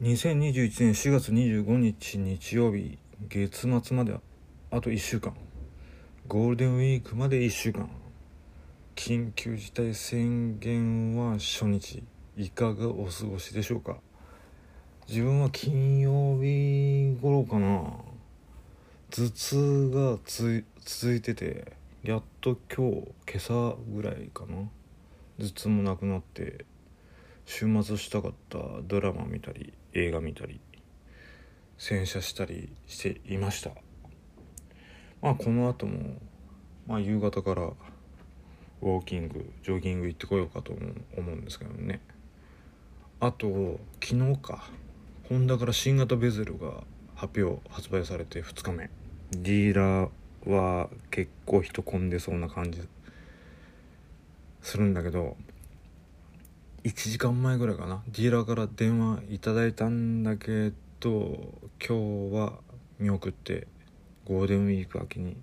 2021年4月25日日曜日月末まであと1週間ゴールデンウィークまで1週間緊急事態宣言は初日。いかがお過ごしでしょうか？自分は金曜日頃かな。頭痛が続いててやっと今日今朝ぐらいかな。頭痛もなくなって週末したかったドラマ見たり映画見たり洗車したりしていました。まあこの後もまあ夕方からウォーキングジョギング行ってこようかと思うんですけどね。あと昨日か。ホンダから新型ベゼルが発表発売されて2日目。ディーラーは結構人混んでそうな感じするんだけど1時間前ぐらいかな。ディーラーから電話いただいたんだけど今日は見送ってゴールデンウィーク明けに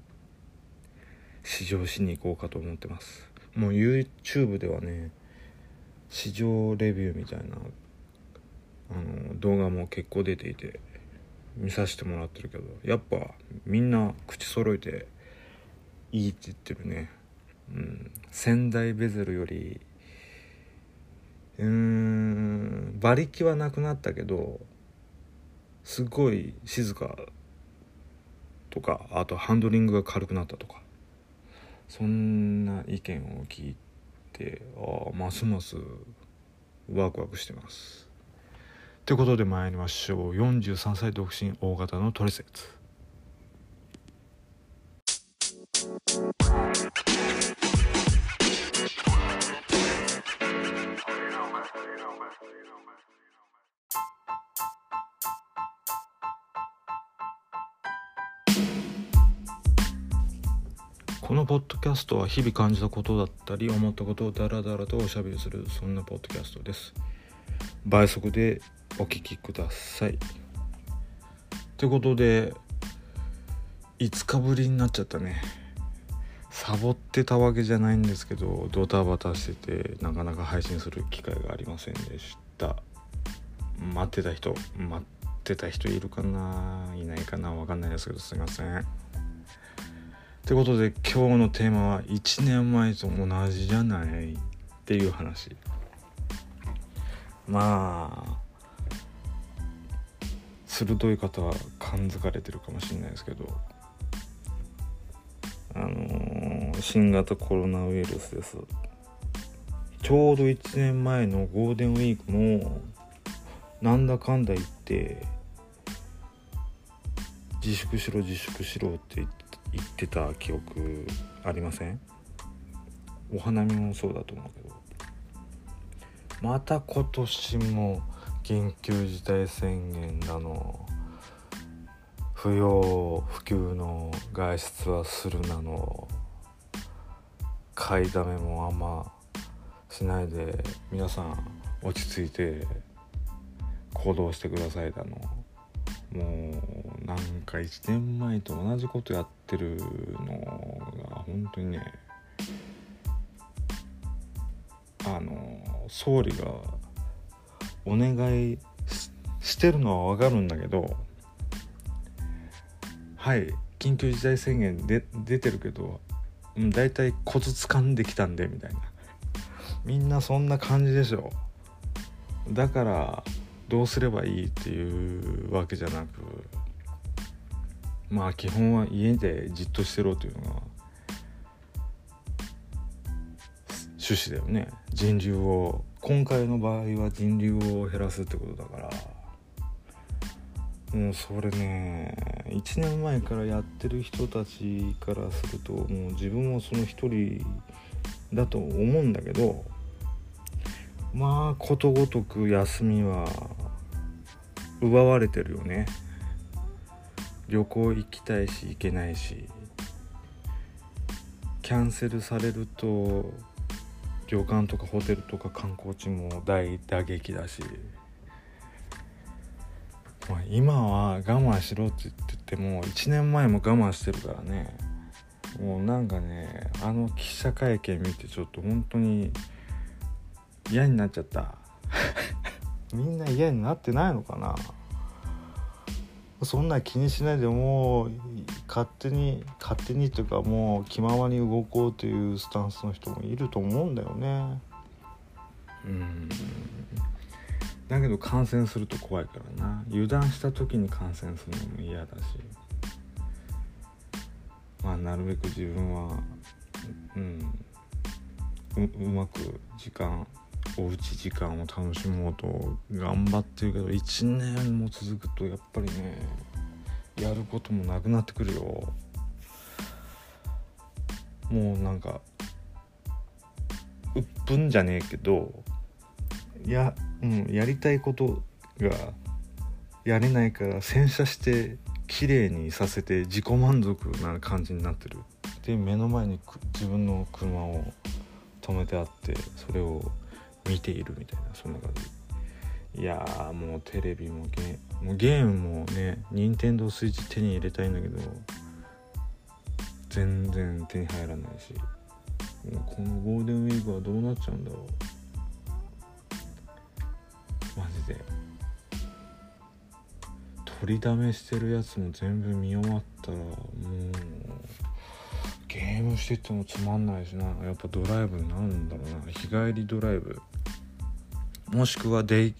試乗しに行こうかと思ってます。もう YouTube ではね試乗レビューみたいなあの動画も結構出ていて見させてもらってるけどやっぱみんな口揃えていいって言ってるね。うん。仙台ベゼルよりうーん馬力はなくなったけどすごい静かとかあとハンドリングが軽くなったとかそんな意見を聞いてあますますワクワクしてます。ということで参りましょう。43歳独身大型のトリセツ。このポッドキャストは日々感じたことだったり思ったことをダラダラとおしゃべりするそんなポッドキャストです。倍速でお聞きください。ということで5日ぶりになっちゃったね。サボってたわけじゃないんですけどドタバタしててなかなか配信する機会がありませんでした。待ってた人待ってた人いるかないないかなわかんないですけどすいません。ということで今日のテーマは1年前と同じじゃないっていう話。まあ鋭い方は感づかれてるかもしれないですけど。あのー、新型コロナウイルスです。ちょうど1年前のゴールデンウィークもなんだかんだ言って自粛しろ自粛しろって言って言ってた記憶ありません？お花見もそうだと思うけど。また今年も緊急事態宣言だの。不要不急の外出はするなの。買いだめもあんましないで皆さん落ち着いて行動してくださいだの。もうなんか1年前と同じことやってるのが本当にねあの総理がお願いしてるのは分かるんだけどはい緊急事態宣言で出てるけど大体コツ掴んできたんでみたいな。みんなそんな感じでしょ。だからどうすればいいっていうわけじゃなくまあ基本は家でじっとしてろというのが趣旨だよね。人流を今回の場合は人流を減らすってことだから。もうそれね1年前からやってる人たちからするともう自分もその一人だと思うんだけどまあことごとく休みは奪われてるよね。旅行行きたいし行けないし。キャンセルされると旅館とかホテルとか観光地も大打撃だし、まあ、今は我慢しろって言ってても1年前も我慢してるからね。もうなんかねあの記者会見見てちょっと本当に嫌になっちゃった。みんな嫌になってないのかな？そんな気にしないでもう勝手に勝手にというかもう気ままに動こうというスタンスの人もいると思うんだよね。うん。だけど感染すると怖いからな。油断した時に感染するのも嫌だし。まあなるべく自分はうん。ううまく時間おうち時間を楽しもうと頑張ってるけど1年も続くとやっぱりねやることもなくなってくるよ。もうなんかうっぷんじゃねえけどや,、うん、やりたいことがやれないから洗車して綺麗にさせて自己満足な感じになってる。で目の前に自分の車を止めてあってそれを見ているみたいなそんな感じ。いやーもうテレビもゲもうゲームもね任天堂スイッチ手に入れたいんだけど全然手に入らないしもうこのゴールデンウィークはどうなっちゃうんだろう。マジで。取りだめしてるやつも全部見終わったらもうゲームしててもつまんないしな。やっぱドライブなんだろうな。日帰りドライブ。もしくはデイ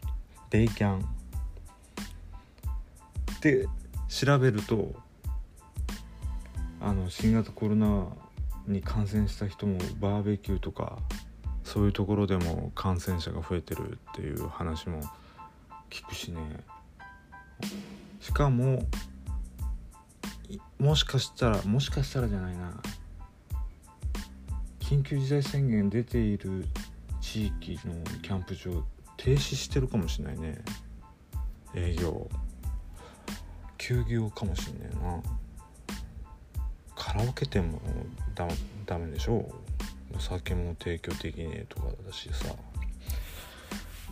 デイキャン。で調べるとあの新型コロナに感染した人もバーベキューとかそういうところでも感染者が増えてるっていう話も聞くしね。しかももしかしたらもしかしたらじゃないな。緊急事態宣言出ている地域のキャンプ場停止してるかもしれないね。営業休業かもしんねえな。カラオケ店もダダメでしょ。お酒も提供できねえとかだしさ。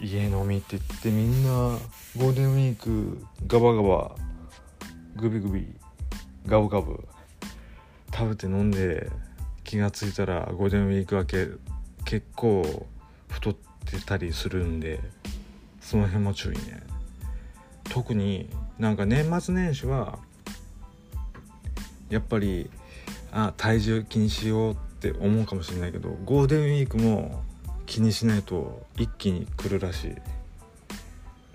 家飲みって言ってみんなゴールデンウィークガバガバグビグビガブガブ食べて飲んで気が付いたらゴールデンウィーク明け結構太ってたりするんでその辺も注意ね。特になんか年末年始はやっぱりあ体重気にしようって思うかもしれないけどゴールデンウィークも気にしないと一気に来るらしい。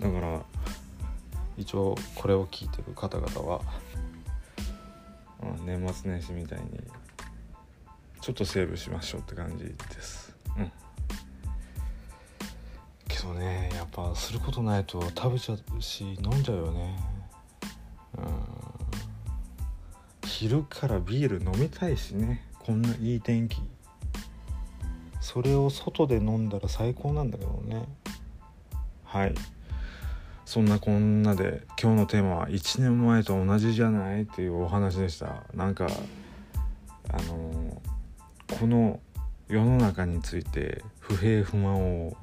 だから一応これを聞いてる方々は、うん、年末年始みたいにちょっとセーブしましょうって感じです。うん。けどねやっぱすることないと食べちゃうし飲んじゃうよね。うん。昼からビール飲みたいしね。こんないい天気。それを外で飲んだら最高なんだけどね。はい。そんなこんなで今日のテーマは1年前と同じじゃないっていうお話でした。なんかあのこの世の中について不平不満を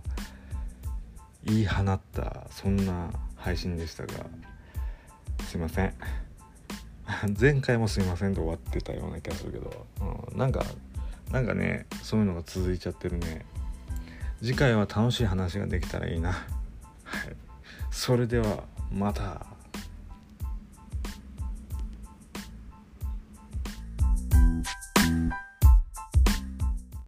言い放ったそんな配信でしたがすいません。前回もすいませんで終わってたような気がするけど、うん、なんかなんかねそういうのが続いちゃってるね。次回は楽しい話ができたらいいな。はい。それではまた。